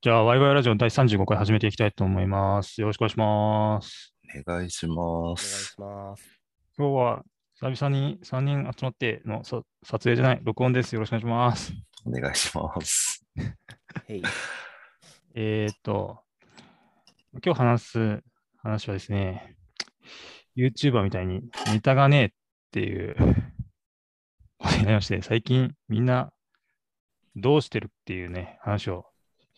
じゃあ、ワイワイラジオ第35回始めていきたいと思います。よろしくお願いします。お願いしまお願いすし。ます。今日は久々に3人集まってのさ撮影じゃない、録音です。よろしくお願いします。お願いします。えーっと、今日話す話はですね、YouTuber みたいにネタがねえっていうことになりまして、最近みんなどうしてるっていうね、話を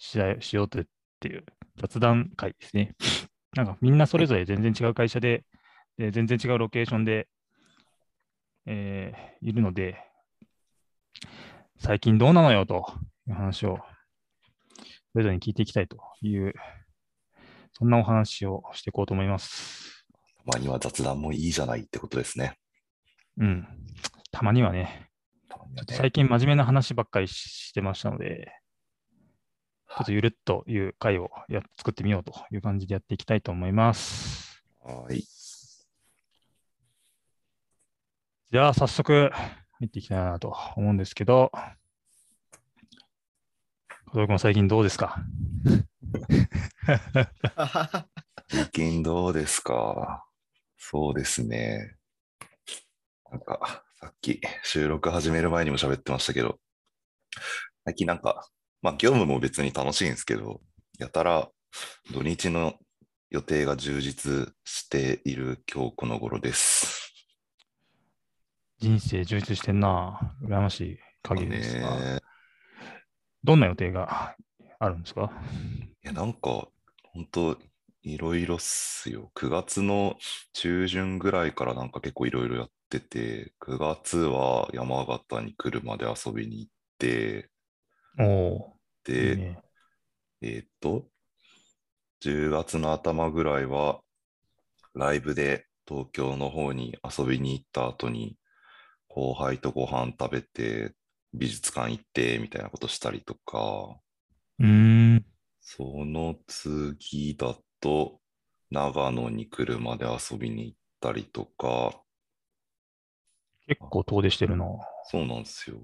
ししようとっていう雑談会ですね。なんかみんなそれぞれ全然違う会社で、で全然違うロケーションで、えーいるので、最近どうなのよという話をそれぞれに聞いていきたいという、そんなお話をしていこうと思います。たまには雑談もいいじゃないってことですね。うん。たまにはね、はね最近真面目な話ばっかりししてましたので、ちょっとゆるっという回をや作ってみようという感じでやっていきたいと思います。はい。じゃあ、早速、入っていきたいなと思うんですけど、小田君最近どうですか？最近どうですか？そうですね。なんか、さっき収録始める前にも喋ってましたけど、最近なんか、まあ業務も別に楽しいんですけど、やたら土日の予定が充実している今日この頃です。人生充実してんな。羨ましい限りですどんな予定があるんですか？いや、なんか、本当いろいろっすよ。9月の中旬ぐらいからなんか結構いろいろやってて、9月は山形に車で遊びに行って、おで、いね。えーっと、10月の頭ぐらいは、ライブで東京の方に遊びに行った後に、後輩とご飯食べて、美術館行って、みたいなことしたりとか、うーん。その次だと、長野に車で遊びに行ったりとか、結構遠出してるな。そうなんですよ。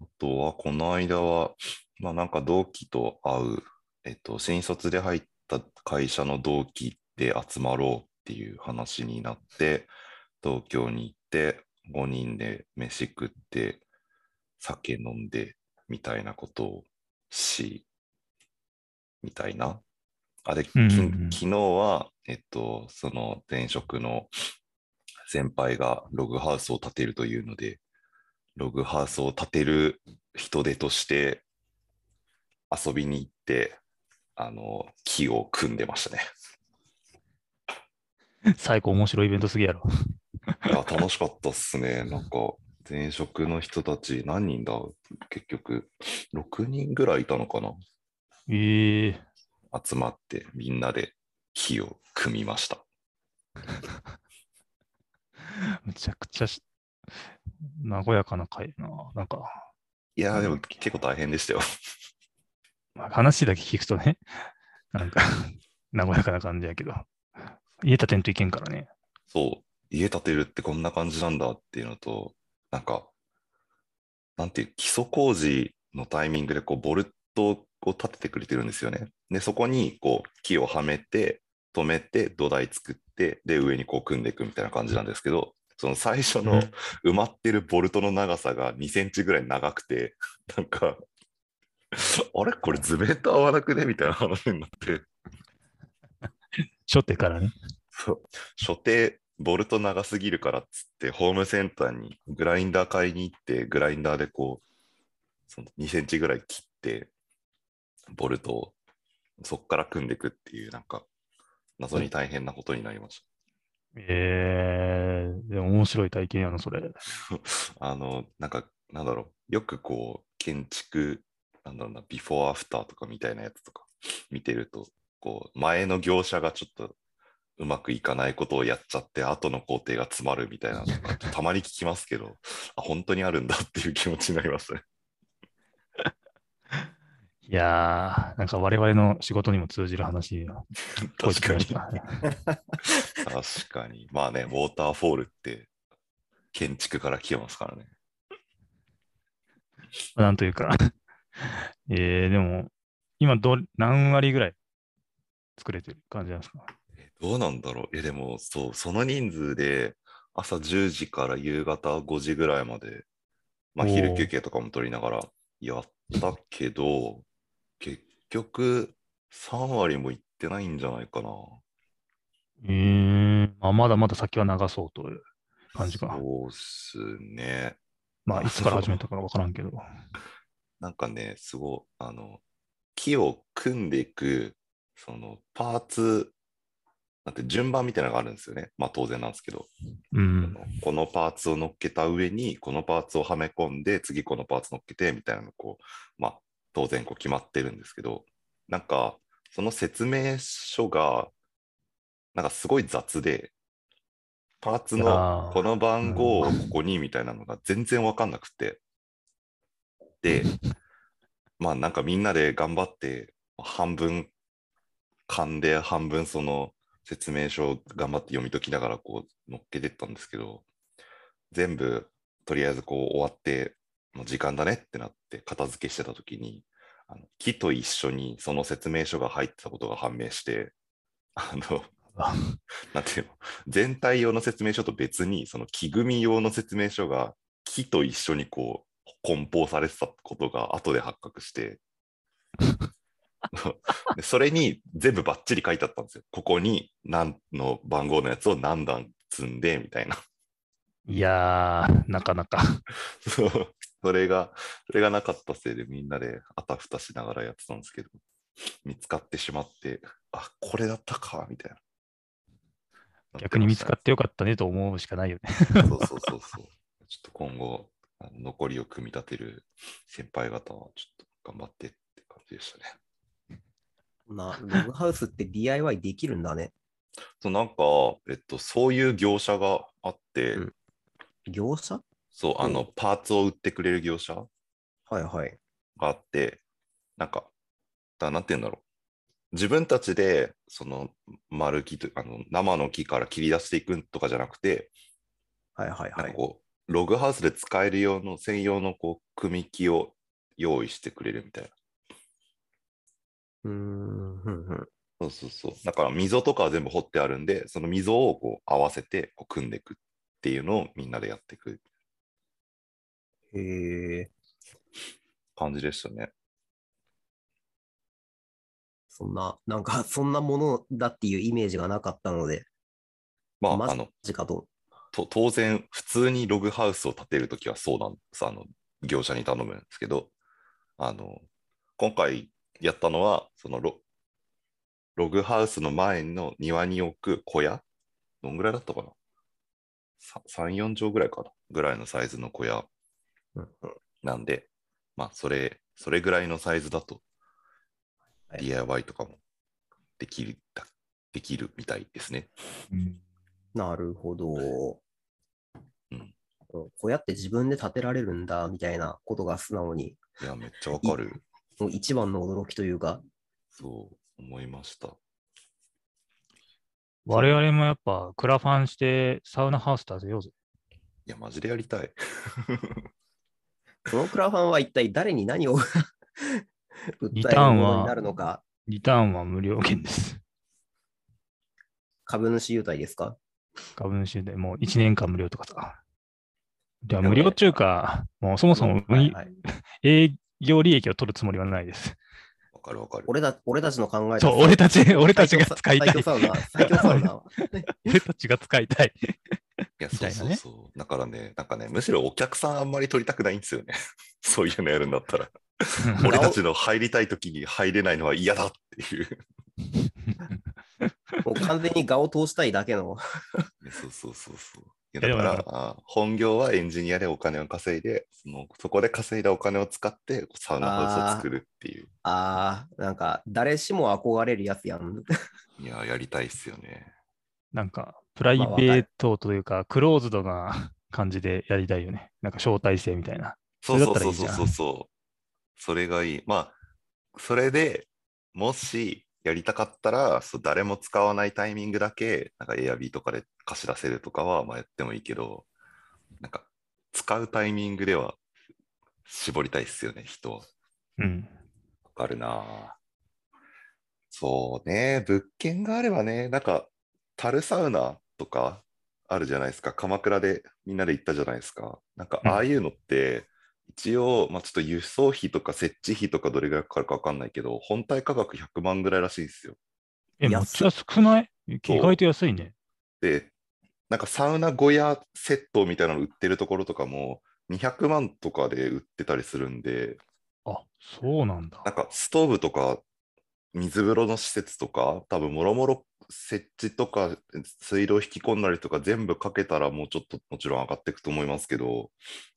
あとは、この間は、まあなんか同期と会う、えっと、新卒で入った会社の同期で集まろうっていう話になって、東京に行って、5人で飯食って、酒飲んで、みたいなことをし、みたいな。あ、で、きうんうんうん昨日は、えっと、その前職の先輩がログハウスを建てるというので、ログハウスを建てる人手として遊びに行って、あの、木を組んでましたね。最高面白いイベントすぎやろ。いや、楽しかったっすね。なんか、前職の人たち何人だ？結局、6人ぐらいいたのかな？ええ集まってみんなで木を組みました。めちゃくちゃし和やかな会な。なんか、いやー、でも結構大変でしたよ。まあ、話だけ聞くとね、なんか、和やかな感じやけど、家建てんといけんからね。そう、家建てるってこんな感じなんだっていうのと、なんか、なんていう、基礎工事のタイミングでこうボルトを立ててくれてるんですよね。で、そこにこう木をはめて、止めて、土台作って、で、上にこう組んでいくみたいな感じなんですけど、その最初の埋まってるボルトの長さが2センチぐらい長くて、なんか、あれ？これ図面と合わなくね？みたいな話になって。初手からね。そう、所定、ボルト長すぎるからっつって、ホームセンターにグラインダー買いに行って、グラインダーでこう、その2センチぐらい切って、ボルトをそこから組んでいくっていう、なんか、謎に大変なことになりましええでも面白い体験やな、それ。た。あの、なんか、なんだろう、よくこう、建築、なんだろうな、ビフォーアフターとかみたいなやつとか見てると、こう、前の業者がちょっとうまくいかないことをやっちゃって、後の工程が詰まるみたいなのがたまに聞きますけど、あ、本当にあるんだっていう気持ちになりますね。いやー、なんか我々の仕事にも通じる話が聞こえて確かに。確かに。まあね、ウォーターフォールって建築から来てますからね。なんというか えー、でも、今ど、何割ぐらい作れてる感じなんですか？どうなんだろう？え、でも、そう、その人数で、朝10時から夕方5時ぐらいまで、まあ、昼休憩とかも取りながらやったけど、結局、3割もいってないんじゃないかな。えー、まあ、まだまだ先は長そうという感じか。そうっすね。まあ、いつから始めたかわからんけど。なんかね、すごい、あの、木を組んでいく、そのパーツ、なんて順番みたいなのがあるんですよね。まあ当然なんですけど、うん。このパーツを乗っけた上に、このパーツをはめ込んで、次このパーツ乗っけて、みたいなのこう、まあ当然こう決まってるんですけど、なんか、その説明書が、なんかすごい雑で、パーツのこの番号をここにみたいなのが全然わかんなくて。で、まあなんかみんなで頑張って、半分勘で半分その説明書を頑張って読み解きながらこう乗っけてったんですけど、全部とりあえずこう終わって、もう時間だねってなって片付けしてた時に、あの木と一緒にその説明書が入ってたことが判明して、あの、あ。なんていうの、全体用の説明書と別に、その木組み用の説明書が木と一緒にこう梱包されてたことが後で発覚して、でそれに全部バッチリ書いてあったんですよ。ここに何の番号のやつを何段積んでみたいな。いやー、なかなか。そうそれが、それがなかったせいでみんなであたふたしながらやってたんですけど、見つかってしまって、あ、これだったか、みたいな。逆に見つかっってよかったねと思うしかないよね。てそうそうそうそう。ちょっと今後、あの残りを組み立てる先輩方はちょっと頑張ってって感じでしたね。な、ログハウスって DIY できるんだね。そうなんか、えっと、そういう業者があって、うん業者？そう、あの、パーツを売ってくれる業者はいはい。があって、なんか、だなんて言うんだろう。自分たちで、その、丸木と、あの、生の木から切り出していくとかじゃなくて、はいはいはい。なんかこう、ログハウスで使える用の専用のこう、組み木を用意してくれるみたいな。うーん、ふんふん。そうそうそう。だから溝とかは全部掘ってあるんで、その溝をこう合わせてこう組んでいくっていうのをみんなでやっていくへえ、感じでしたね。そんな、なんか、そんなものだっていうイメージがなかったので、まあ、マあの、ジかと。と当然、普通にログハウスを建てるときはそうなんです。あの、業者に頼むんですけど、あの、今回やったのは、そのロログハウスの前の庭に置く小屋？どんぐらいだったかな？さ ?3、4畳ぐらいかな？ぐらいのサイズの小屋うんうんなんで、まあ、それ、それぐらいのサイズだと、はい DIY とかもできる、できるみたいですね。なるほど。うん小屋って自分で建てられるんだみたいなことが素直に、いや、めっちゃわかる。もう一番の驚きというか、そう思いました。我々もやっぱクラファンしてサウナハウス建てようぜ。いや、マジでやりたい。このクラファンは一体誰に何をリ 訴えターンはるものになるのか、リターンは無料券です。株主優待ですか？株主でもう1年間無料とかさ。では無料中か、もうそもそも運はいはい営業利益を取るつもりはないです。わかるわかる。俺だ俺たちの考えそう、俺たち、俺たちが使いたい最強。サウナ、最強サウナ。俺たちが使いたい。いや、そうそうそう。だからね、なんかね、むしろお客さんあんまり取りたくないんですよね。そういうのやるんだったら。俺たちの入りたい時に入れないのは嫌だっていう。もう完全に画を通したいだけの。そうそうそうそう。いやだから本業はエンジニアでお金を稼いで、そのそこで稼いだお金を使ってサウナハウスを作るっていう。ああ、なんか誰しも憧れるやつやん。いや、やりたいっすよね。なんか、プライベートというか、クローズドな感じでやりたいよね。なんか招待制みたいな。そうそうそうそうそう。それがいい。まあ、それでもしやりたかったら、そう誰も使わないタイミングだけ、なんか Airb とかで貸し出せるとかは、まあ、やってもいいけど、なんか使うタイミングでは絞りたいっすよね、人は。うん。わかるなぁそうね、物件があればね、なんか、樽サウナとかあるじゃないですか。鎌倉でみんなで行ったじゃないですか。なんか、うんああいうのって、一応、まあ、ちょっと輸送費とか設置費とかどれぐらいかかるか分かんないけど、本体価格100万ぐらいらしいんですよ。え、めっちゃ少ない？意外と安いね。で、なんかサウナ小屋セットみたいなの売ってるところとかも、200万とかで売ってたりするんで、あ、そうなんだ。なんかストーブとか水風呂の施設とか、多分もろもろ設置とか水道引き込んだりとか全部かけたらもうちょっともちろん上がっていくと思いますけど、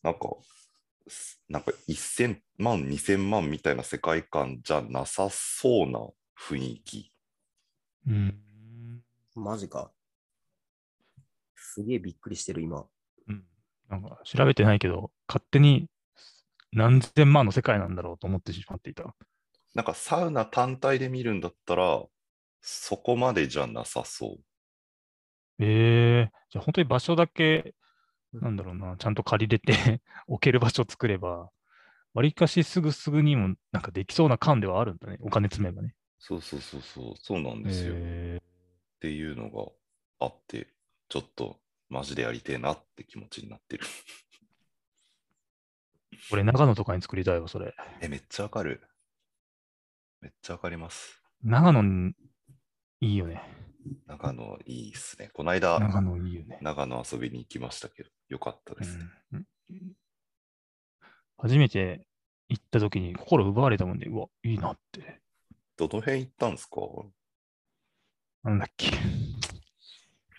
なんか、すなんか1000万、2000万みたいな世界観じゃなさそうな雰囲気。うん。マジか。すげえびっくりしてる、今。うん。なんか調べてないけど、勝手に何千万の世界なんだろうと思ってしまっていた。なんかサウナ単体で見るんだったら、そこまでじゃなさそう。ええじゃあ本当に場所だけ、うんなんだろうな、ちゃんと借りれて 置ける場所を作れば、わりかしすぐすぐにもなんかできそうな感ではあるんだね。お金積めばね。そうそうそうそう、そうなんですよ。っえていうのがあって、ちょっとマジでやりてえなって気持ちになってる。ー、俺長野とかに作りたいわ、それ。え、めっちゃわかる。めっちゃわかります。長野にいいよね。長野いいっすね。この間、長野いいよね。長野遊びに行きましたけど、よかったですね。うん初めて行った時に心奪われたもんで、うわ、いいなって。どの辺行ったんですか？なんだっけ。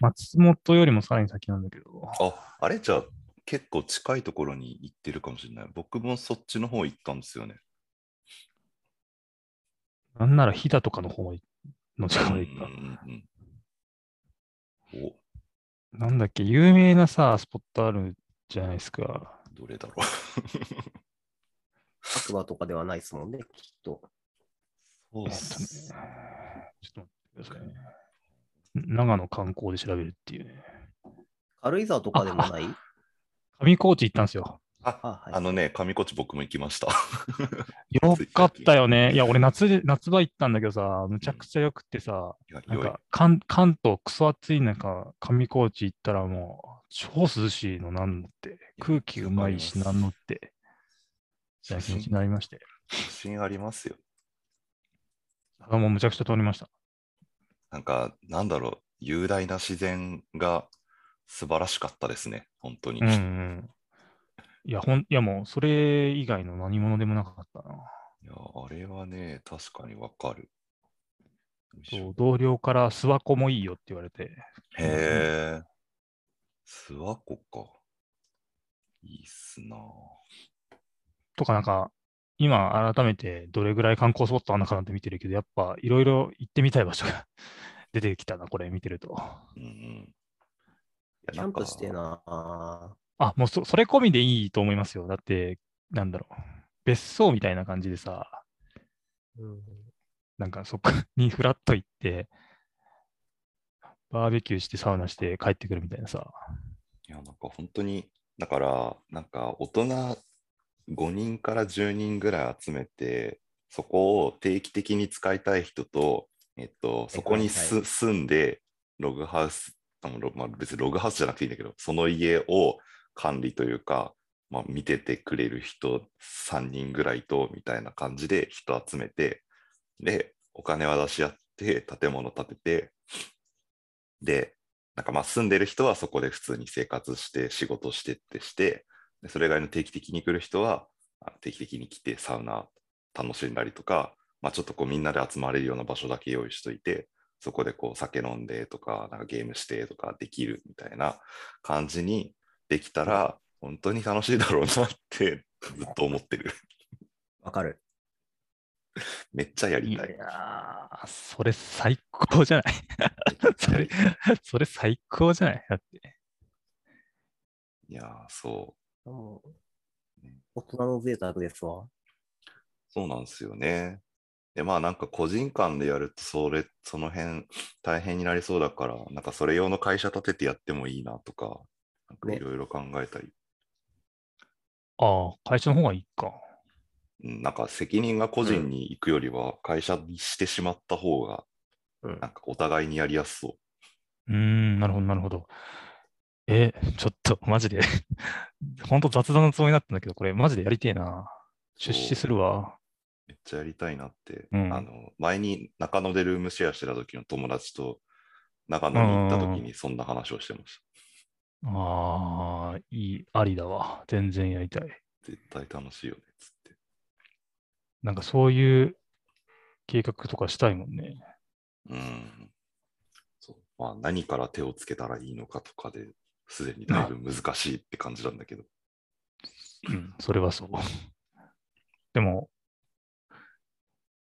松本よりもさらに先なんだけど。あ、あれ？じゃあ結構近いところに行ってるかもしれない。僕もそっちの方行ったんですよね。なんなら飛騨とかの方の近くうんまで行った。うんうんお、なんだっけ、有名なさ、スポットあるじゃないですか。どれだろ 白馬とかではないですもんね、きっと。う。そうっえっとね、すちょっと待ってくださいね。長野観光で調べるっていうね。軽井沢とかでもない？上高地行ったんですよ。あ、あ、はい。あのね、上高地僕も行きました。よかったよね。いや、俺夏で、夏場行ったんだけどさ、むちゃくちゃよくってさ、いや良いなんか関関東クソ暑い中、上高地行ったらもう超涼しいのなんのって、空気うまいしなんのって、気持ちになりまして。自信ありますよ。ただもうむちゃくちゃ通りました。なんか、なんだろう、雄大な自然が素晴らしかったですね、本当に。うんうん。いや、ほん、いやもうそれ以外の何者でもなかったな。いや、あれはね、確かにわかる。そう同僚から諏訪湖もいいよって言われて、へえ、諏訪湖か。いいっすな。とかなんか、今改めてどれぐらい観光スポットあるのかなって見てるけど、やっぱいろいろ行ってみたい場所が 出てきたな、これ見てると。うんうん。キャンプして。な。あ、もうそそれ込みでいいと思いますよ。だって、なんだろう。別荘みたいな感じでさ、うんなんかそこ にフラッと行って、バーベキューしてサウナして帰ってくるみたいなさ。いや、なんか本当に、だから、なんか大人5人から10人ぐらい集めて、そこを定期的に使いたい人と、えっと、そこにす、はい住んで、ログハウス、まあ、別にログハウスじゃなくていいんだけど、その家を管理というか、まあ、見ててくれる人3人ぐらいと、みたいな感じで人集めて、で、お金は出し合って、建物建てて、で、なんかまあ住んでる人はそこで普通に生活して仕事してってして、でそれ以外の定期的に来る人は定期的に来てサウナ楽しんだりとか、まあ、ちょっとこうみんなで集まれるような場所だけ用意しといて、そこでこう酒飲んでとか、なんかゲームしてとかできるみたいな感じにできたら、本当に楽しいだろうなってずっと思ってる。わかる。めっちゃやりいたい。やー、それ最高じゃない？それ、それ最高じゃない？だって。いやー、そう大人の贅沢ですわ。そうなんですよね。で、まあなんか個人間でやると、それ、その辺大変になりそうだから、なんかそれ用の会社立ててやってもいいなとか、なんかねいろいろ考えたり。ああ、会社の方がいいか。うんなんか責任が個人に行くよりは会社にしてしまった方が、うんなんかお互いにやりやすそうーん、なるほど、なるほど。え、ちょっと、マジで。ほんと雑談のつもりになったんだけど、これ、マジでやりてえな。出資するわ。めっちゃやりたいなって、うんあの前に中野でルームシェアしてた時の友達と長野に行った時にそんな話をしてましああ、いい、ありだわ。全然やりたい。た。絶対楽しいよねっつって。なんかそういう計画とかしたいもんね。うん。そうまあ、何から手をつけたらいいのかとかですでにだいぶ難しいって感じなんだけど。うん、それはそう。でも、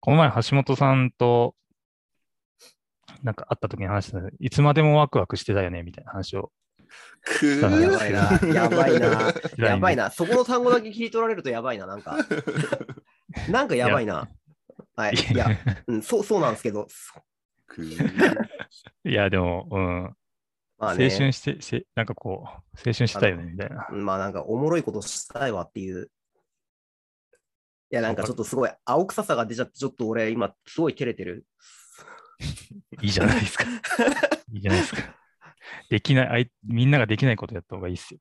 この前、橋本さんと、なんか会った時に話したのいつまでもワクワクしてたよね、みたいな話を。くだからやばいな、やばいな、やばいな。な。そこの単語だけ切り取られるとやばいな、なんか。なんかやばいな。はい。いや、うん、そう、そうなんですけど、く いや、でも、うん。まあね、青春して、せなんかこう、青春したいよね、みたいな。まあなんかおもろいことしたいわっていう。いや、なんかちょっとすごい青臭さが出ちゃって、ちょっと俺今すごい照れてる。いいじゃないですか。いいじゃないですか。できない、あいみんなができないことやった方がいいっすよ。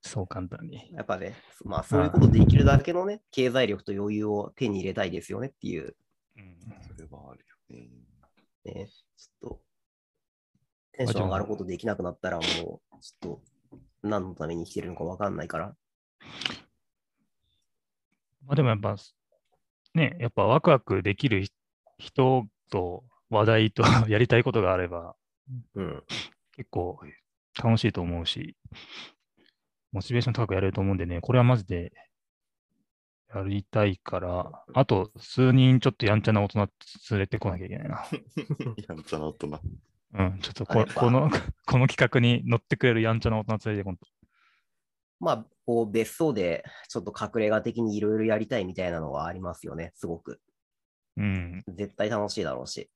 そう簡単に。やっぱね、まあそういうことできるだけのね、経済力と余裕を手に入れたいですよねっていう、うんそれはあるよね。ね、ちょっと、テンション上がることできなくなったらもう、ちょっと、何のために生きてるのかわかんないから。まあでもやっぱ、ね、やっぱワクワクできる人と話題と やりたいことがあれば、うん。結構楽しいと思うし、モチベーション高くやれると思うんでね、これはマジでやりたいから、あと数人ちょっとやんちゃな大人連れてこなきゃいけないな。やんちゃな大人。うん、ちょっとここの、この企画に乗ってくれるやんちゃな大人連れてこんと。まあ、こう別荘でちょっと隠れ家的にいろいろやりたいみたいなのはありますよね、すごく。うん。絶対楽しいだろうし。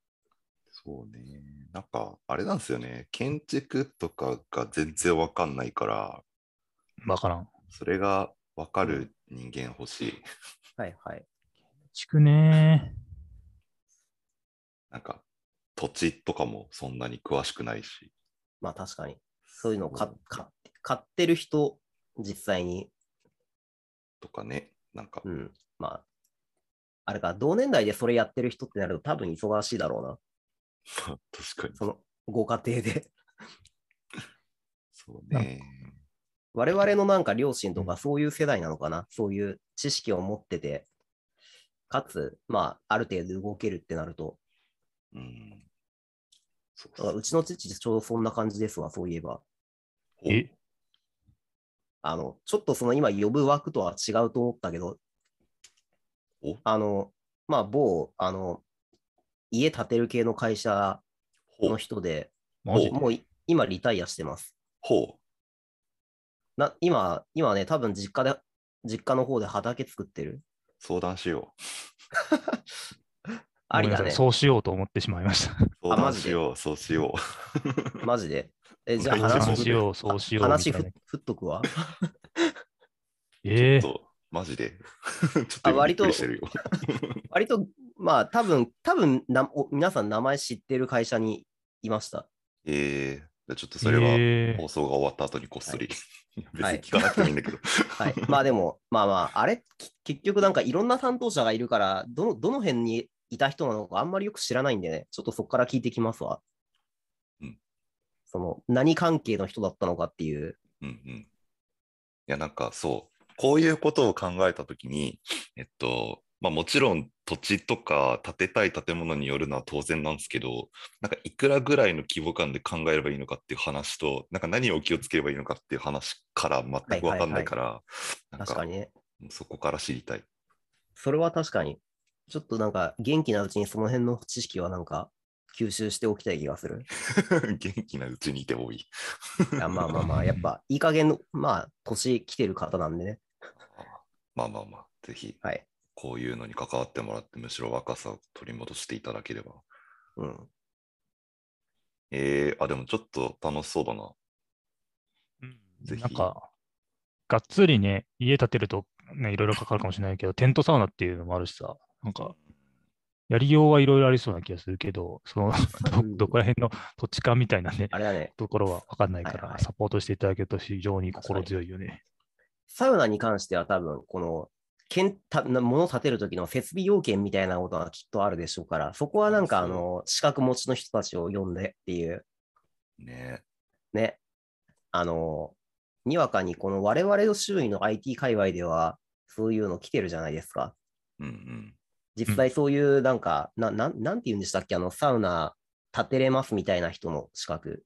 そうね。なんか、あれなんですよね。建築とかが全然わかんないから、わからん。それがわかる人間欲しい。はいはい。地区ねなんか、土地とかもそんなに詳しくないし。まあ確かに。そういうのを買ってる人、実際に、とかね。なんかう、ん。まあ、あれか、同年代でそれやってる人ってなると多分忙しいだろうな。確かに。そのご家庭で。そうね。我々のなんか両親とかそういう世代なのかな？そういう知識を持ってて、かつ、まあ、ある程度動けるってなると、うん。そうだからうちの父ちょうどそんな感じですわ、そういえば。おえ、あの、ちょっとその今呼ぶ枠とは違うと思ったけどお、あの、まあ、某、あの、家建てる系の会社の。人で、マジ？でもうい今リタイアしてます。ほな今、今ね、多分実家で、実家の方で畑作ってる。う。相談しよ ありだね。そうしようと思ってしまいました。う。相マジで？談しよう。そうしよ マジで？え、じゃあ話そうしよう、そうしよう。話ふみたいな振っとくわ。えう。ちょっと、マジで。ちょっと割とくりしてるよ。割と、まあ、多分多分なお皆さん名前知ってる会社にいました。ええじゃあちょっとそれはえー放送が終わった後にこっそり。別はい に聞かなくてもいいんだけど。はい。まあでも、まあまあ、あれ、き結局なんかいろんな担当者がいるから、どの、どの辺にいた人なのかあんまりよく知らないんでね、ちょっとそこから聞いてきますわ。うん。その、何関係の人だったのかっていう。うんうん。いや、なんかそう、こういうことを考えたときに、えっと、まあもちろん土地とか建てたい建物によるのは当然なんですけど、なんかいくらぐらいの規模感で考えればいいのかっていう話と、なんか何を気をつければいいのかっていう話から全くわかんないから、なんか確かにね。そこから知りたい。それは確かに。ちょっとなんか元気なうちにその辺の知識はなんか吸収しておきたい気がする。元気なうちにいてもいい。いやまあまあまあ、やっぱいい加減の、まあ、年来てる方なんでね。まあまあまあ、ぜひはい。こういうのに関わってもらって、むしろ若さを取り戻していただければ。うん。えー、あ、でもちょっと楽しそうだな。うんぜひなんか、がっつりね、家建てると、ね、いろいろかかるかもしれないけど、テントサウナっていうのもあるしさ、なんか、やりようはいろいろありそうな気がするけど、そのど どこら辺の土地勘みたいなね、あれだね、ところは分かんないから、はいはいサポートしていただけると非常に心強いよね。サウナに関しては多分、この、けんたな物を建てる時の設備要件みたいなことがきっとあるでしょうから、そこはなんかあの、資格持ちの人たちを呼んでっていう、ねね、あの、にわかにこの我々の周囲の IT 界隈では、そういうの来てるじゃないですか。うんうん。実際そういうなんか、ななんなんて言うんでしたっけ？あの、サウナ建てれますみたいな人の資格。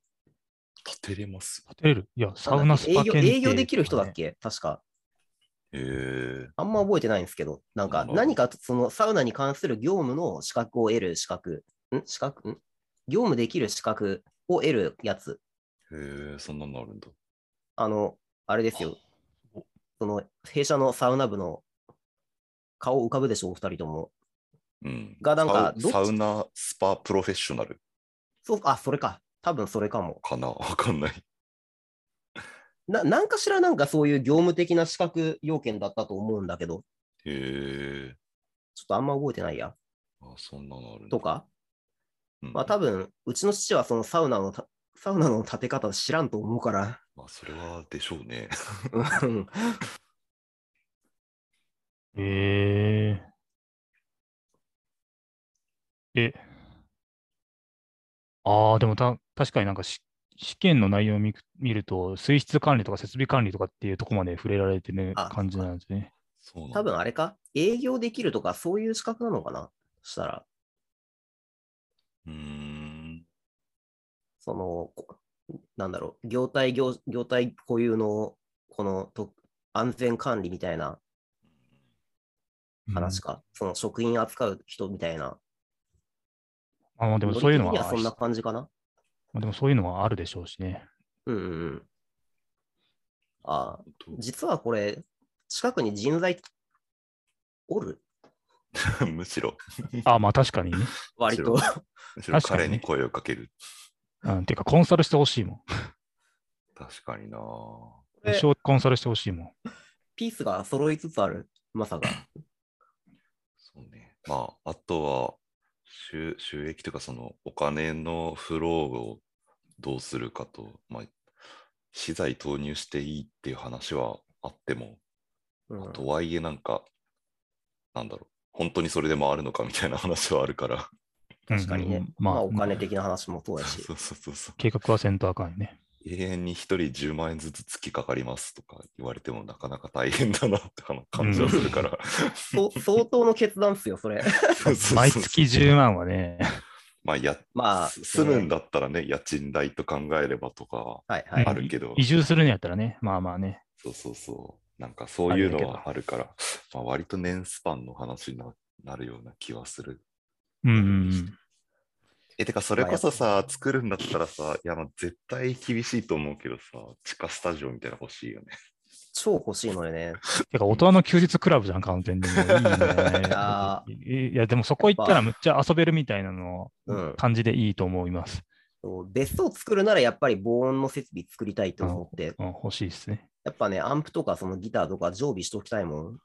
立てれます。立てれるいや、サウナス営業パ検定営業できる人だっけ？確か。あんま覚えてないんですけど、なんか何かそのサウナに関する業務の資格を得る資格、ん？資格？ん？業務できる資格を得るやつ。へえ、そんなのあるんだ。あの、あれですよ。その弊社のサウナ部の顔浮かぶでしょ、お二人とも。うん。がなんかサウナスパプロフェッショナルそう、あ、それか。多分それかも。かな？わかんない。な、なんかしらなんかそういう業務的な資格要件だったと思うんだけど、へえ。ちょっとあんま覚えてないや。あ、そんなのある。とか。うんまあ多分、うちの父はそのサウナのた、サウナの建て方知らんと思うから。まあ、それはでしょうね。うん えー、え、ああ、でもた確かになんかし試験の内容を見く見ると、水質管理とか設備管理とかっていうところまで触れられてるあ感じなんですね。そう多分あれか？営業できるとかそういう資格なのかな？したら、うーん。その、こなんだろう、業態業、業態固有のこのと安全管理みたいな話か、その食品扱う人みたいな。ああでもそういうのはノリ的にはそんな感じかな？まあでもそういうのはあるでしょうしね。うんうんうん。あ実はこれ、近くに人材おる？むしろ、ああまあ確かにね。割と。むしろ確かにね彼に声をかける。うん、ていうかコンサルしてほしいもん。確かになえ一生コンサルしてほしいもん。ピースが揃いつつある、まさか。そうね。まあ、あとは収、収益というか、そのお金のフローをどうするかと、まあ、資材投入していいっていう話はあっても、うんとはいえなんか、なんだろう、本当にそれで回るのかみたいな話はあるから。確かにね。まあ、まあ、お金的な話もそうだし。そうそうそうそう。計画はせんとあかんよね。永遠に1人10万円ずつ月かかりますとか言われてもなかなか大変だなってあの感じはするから。そう相当の決断っすよ、それ。毎月10万はね、まあや、まあ、す住むんだったらね、家賃代と考えればとかはいはうんい。あるけど、移住するんやったらね、まあまあね。そうそうそう。なんかそういうのはあるから、まあ、割と年スパンの話にななるような気はする。うんうんうん。え、てかそれこそさ、作るんだったらさ、いや、まあ絶対厳しいと思うけどさ、地下スタジオみたいなの欲しいよね。超欲しいのよね。てか、大人の休日クラブじゃん、完全に。もういいねあいや、でもそこ行ったらむっちゃ遊べるみたいなのうん感じでいいと思います。そう別荘作るならやっぱり防音の設備作りたいと思って、うん、欲しいですね。やっぱね、アンプとかそのギターとか常備しときたいもん。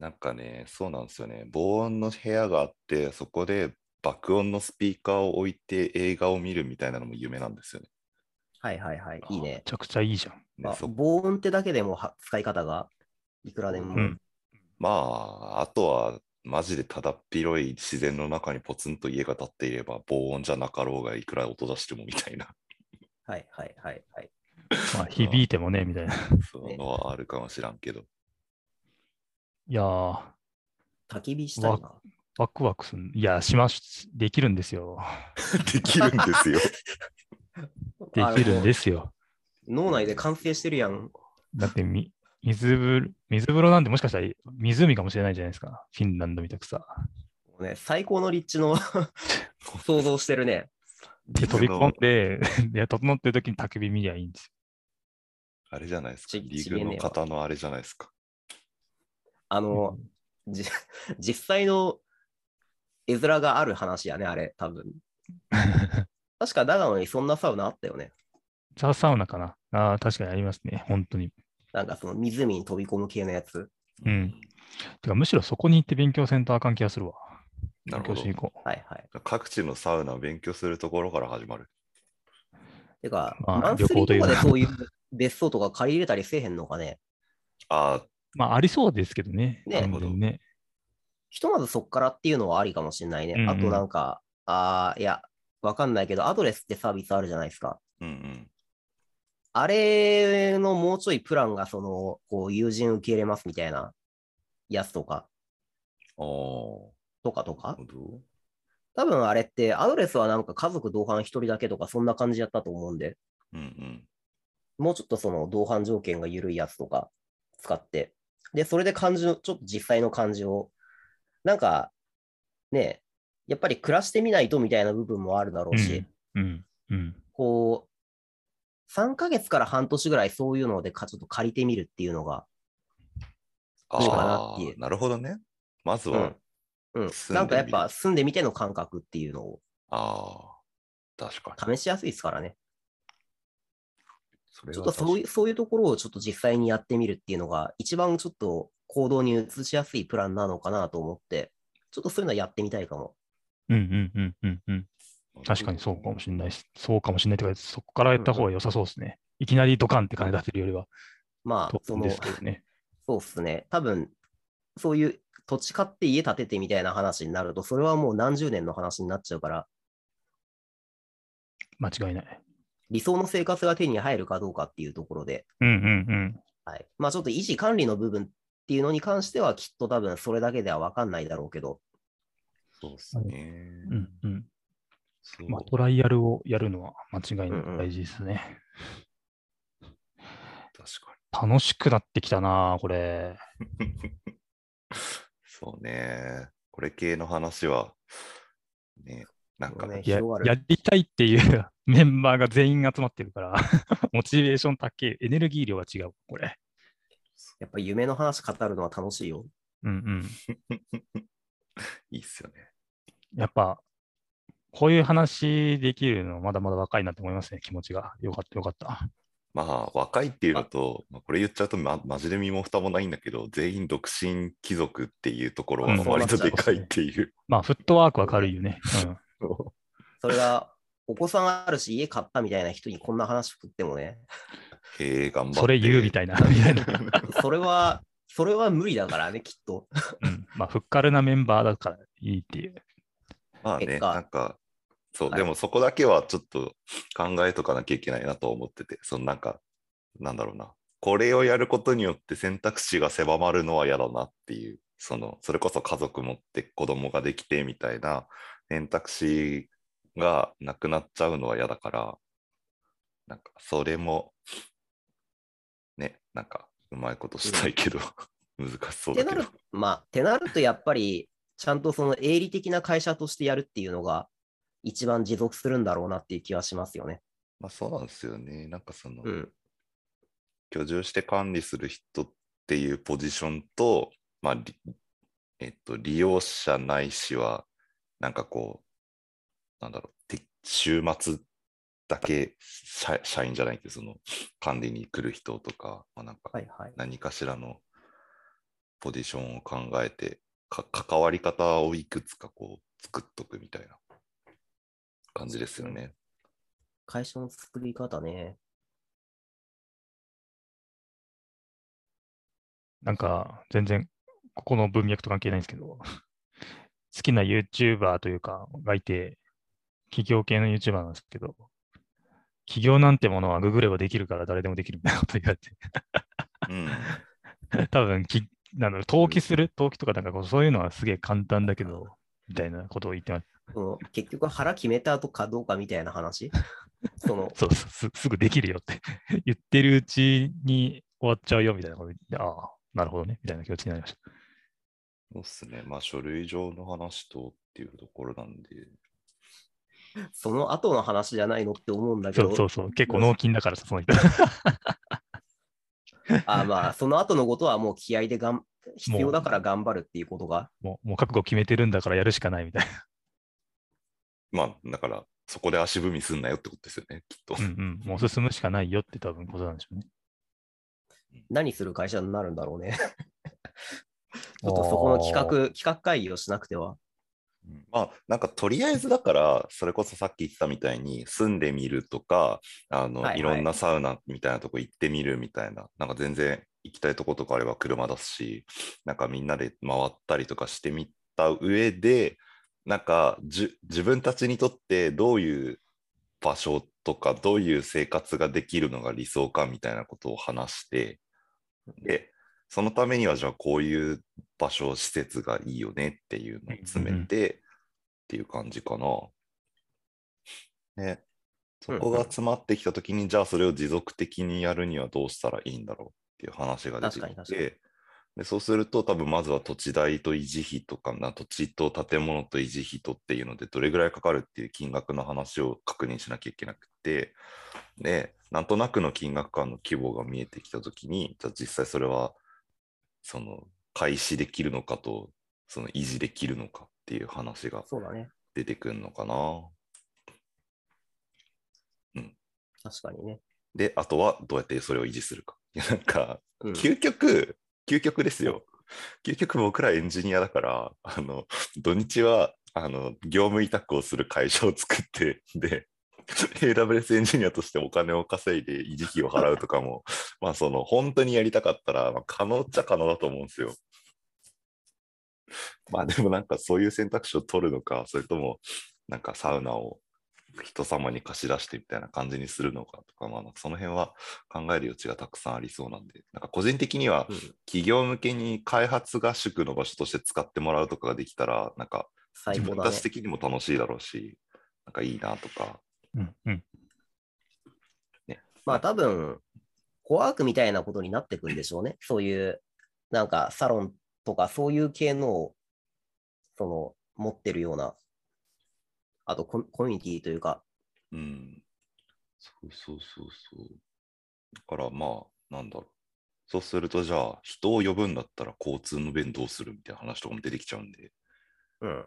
なんかね、そうなんですよね。防音の部屋があって、そこで爆音のスピーカーを置いて映画を見るみたいなのも夢なんですよね。はいはいはい。いいね。めちゃくちゃいいじゃん。あねそ防音ってだけでもは使い方がいくらでも。うんまあ、あとは、マジでただっ広い自然の中にポツンと家が建っていれば、防音じゃなかろうがいくら音出してもみたいな、はいはいはいはい。まあ、響いてもね、みたいな。い そういうのはあるかもしらんけど。やー、焚き火したいな。ワクワクする。いや、します。できるんですよ。できるんですよ。できるんですよ。脳内で完成してるやん。だってみ、水風呂、水風呂なんてもしかしたら湖かもしれないじゃないですか。フィンランドみたくさ。もうね、最高の立地の 想像してるね。で、飛び込んで、いや、整ってる時に焚き火見りゃいいんですあれじゃないですか。ちリーグの方のあれじゃないですか。あよ。の、じ実際の絵面がある話やね、あれ、多分。確か長野にそんなサウナあったよね。ザ・サウナかなああ、確かにありますね。本当に。なんかその湖に飛び込む系のやつ。うん。てか、むしろそこに行って勉強せんとあかん気がするわ。なるほど勉強しに行こはいはい。各地のサウナを勉強するところから始まる。てか、まあ旅行というかそういう別荘とか借り入れたりせえへんのかね。あう。まあ、ありそうですけどね。ね全然ね。ひとまずそっからっていうのはありかもしれないね。うんうんあとなんか、ああ、いや、わかんないけど、アドレスってサービスあるじゃないですか。あ、うんうん。あれのもうちょいプランが、その、こう、友人受け入れますみたいなやつとか、ああ、とかとか。多分あれって、アドレスはなんか家族同伴一人だけとか、そんな感じやったと思うんで、うんうん。もうちょっとその同伴条件が緩いやつとか使って、で、それで漢字の、ちょっと実際の漢字を、なんか、ね、やっぱり暮らしてみないとみたいな部分もあるだろうし、うん。うん。こう、3ヶ月から半年ぐらいそういうのでかちょっと借りてみるっていうのが、あいいかなっていうあ、なるほどね。まずは、うん。うんなんかやっぱ住んでみての感覚っていうのをああ、確かに。試しやすいですからね。それちょっとそういうそういうところをちょっと実際にやってみるっていうのが、一番ちょっと行動に移しやすいプランなのかなと思って、ちょっとそういうのやってみたいかも。うんうんうんうんうん。確かにそうかもしれないし、そうかもしれないというか、そこからやった方が良さそうですね。いきなりドカンって金出せるよりは、まあその、すけどね。そうっすね。多分、そういう土地買って家建ててみたいな話になると、それはもう何十年の話になっちゃうから、間違いない。理想の生活が手に入るかどうかっていうところで、うんうんうん。はい。まあちょっと維持管理の部分っていうのに関しては、きっと多分それだけでは分かんないだろうけど、そうですね。うんうん。まあ、トライアルをやるのは間違いなうんうんく大事ですね。確か楽しくなってきたな、これ。に。そうね。これ系の話は、ね、なんか、ねや広がるやりたいっていう メンバーが全員集まってるから、モチベーション高い、エネルギー量が違う、これ。やっぱ夢の話語るのは楽しいよ。うんうん。いいっすよね。やっぱ、こういう話できるのまだまだ若いなって思いますね、気持ちが。よかった、よかった。まあ、若いっていうのと、まあ、これ言っちゃうと、ま、マジで身も蓋もないんだけど、全員独身貴族っていうところはうん割とでかいっていう。まあ、フットワークは軽いよね。うん。それが、お子さんあるし、家買ったみたいな人にこんな話振ってもね、へえ、頑張って。それ言うみたいな、みたいな。それは、それは無理だからね、きっと。うん。まあ、フッカルなメンバーだからいいっていう。まあね、結果なんか、そう、はい。でもそこだけはちょっと考えとかなきゃいけないなと思ってて、そのなんか、なんだろうな、これをやることによって選択肢が狭まるのは嫌だなっていう、その、それこそ家族持って子供ができてみたいな選択肢がなくなっちゃうのは嫌だから、なんか、それも、ね、なんか、うまいことしたいけど、難しそうだけど。ってなる。、まあ、ってなるとやっぱり、ちゃんとその営利的な会社としてやるっていうのが、一番持続するんだろうなっていう気はしますよね。まあそうなんですよね。なんかその、うん。居住して管理する人っていうポジションと、まあ、りえっと、利用者ないしは、なんかこう、なんだろう、て週末だけ社社員じゃないけど、その管理に来る人とか、まあ、なんかはいはい。何かしらのポジションを考えて、か関わり方をいくつかこう作っとくみたいな感じですよね。会社の作り方ね。なんか、全然、ここの文脈と関係ないんですけど、好きな YouTuber というか、がいて、企業系の YouTuber なんですけど、企業なんてものはググればできるから誰でもできるみたいなこと言われて、うん。多分き、なんだろう、登記する、登記とかなんかこうそういうのはすげえ簡単だけど、みたいなことを言ってます。その結局腹決めた後かどうかみたいな話？その、そうそうす、すぐできるよって。言ってるうちに終わっちゃうよみたいなこと言って、ああ、なるほどね、みたいな気持ちになりました。そうっすね。まあ書類上の話とっていうところなんで、その後の話じゃないのって思うんだけど、そうそうそう、結構納金だからさ、その人。あまあ、その後のことはもう気合でがん必要だから頑張るっていうことが、もうもう覚悟決めてるんだからやるしかないみたいな。まあだからそこで足踏みすんなよってことですよね、きっと。うんうん、もう進むしかないよって多分ことなんでしょうね。何する会社になるんだろうね。ちょっとそこの企画、企画会議をしなくては。まあ、なんかとりあえずだから、それこそさっき言ってたみたいに、住んでみるとか、あの、はいはいいろんなサウナみたいなとこ行ってみるみたいな、なんか全然行きたいとことかあれば車出すし、なんかみんなで回ったりとかしてみた上で、なんかじゅ自分たちにとってどういう場所とか、どういう生活ができるのが理想かみたいなことを話して、で、そのためにはじゃあこういう場所、施設がいいよねっていうのを詰めてっていう感じかな。ね。そこが詰まってきたときに、じゃあそれを持続的にやるにはどうしたらいいんだろうっていう話が出てきて、でそうすると多分まずは土地代と維持費とかな、土地と建物と維持費とっていうのでどれぐらいかかるっていう金額の話を確認しなきゃいけなくて、で、なんとなくの金額感の規模が見えてきたときに、じゃあ実際それは、その、開始できるのかと、その維持できるのかっていう話が。出てくるのかな。確かにね。で、あとはどうやってそれを維持するか。なんか、うん、究極、ですよ。究極僕らエンジニアだから、あの、土日は、あの、業務委託をする会社を作って、で、AWS エンジニアとしてお金を稼いで維持費を払うとかも、まあその、本当にやりたかったら、まあ、可能っちゃ可能だと思うんですよ。まあでもなんかそういう選択肢を取るのか、それとも、なんかサウナを人様に貸し出してみたいな感じにするのかとか、まあ、その辺は考える余地がたくさんありそうなんで、なんか個人的にはうん企業向けに開発合宿の場所として使ってもらうとかができたら、なんか自分たち。的にも楽しいだろうし、なんかいいなとか、うんうん。まあ多分、コワークみたいなことになってくんでしょうね。そういう、なんかサロンとかそういう系のを、その、持ってるような、あとコミコミュニティというか、うん。そうそうそうそう。だからまあ、なんだろう。そうすると、じゃあ、人を呼ぶんだったら交通の便どうするみたいな話とかも出てきちゃうんで、うん、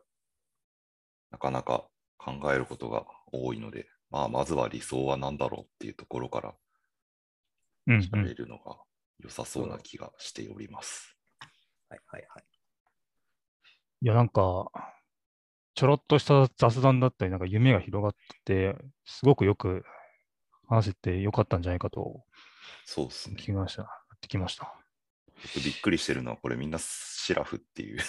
なかなか考えることが多いので、まあ、まずは理想は何だろうっていうところからうんうん喋るのが良さそうな気がしております。はいはいはい。いや、なんか、ちょろっとした雑談だったり、なんか夢が広がって、すごくよく話せてよかったんじゃないかとそうですね聞。きました。ってきました。僕びっくりしてるのは、これみんなシラフっていう。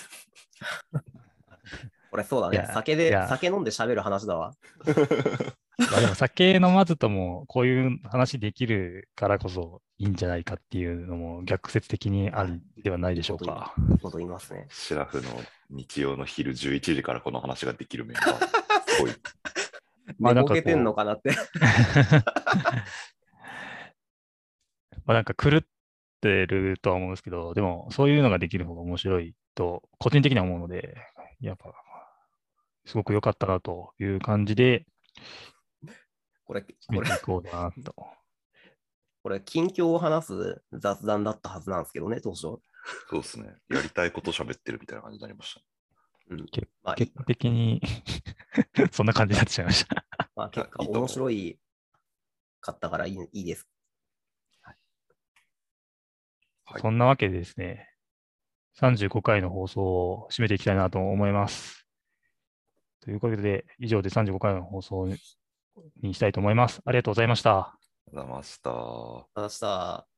これそうだ。ね酒で酒飲んで喋る話だわ。まあでも酒飲まずともこういう話できるからこそいいんじゃないかっていうのも逆説的にあるではないでしょうか。こと言いますね。シラフの日曜の昼11時からこの話ができるメンバー。すごい。寝まあなんかこうぼけてんのかなって。まあなんか狂ってるとは思うんですけど、でもそういうのができる方が面白いと個人的には思うので、やっぱすごく良かったなという感じでこれ、見これ、こうかなと。これ、近況を話す雑談だったはずなんですけどね、当初。そうですね。やりたいこと喋ってるみたいな感じになりました。うん結果的に そんな感じになってしまいました。まあ、結果面白いかったからいいいいです。はいそんなわけでですね、35回の放送を締めていきたいなと思います。ということで、以上で35回の放送にしたいと思います。ありがとうございました。ありがとうございました。明日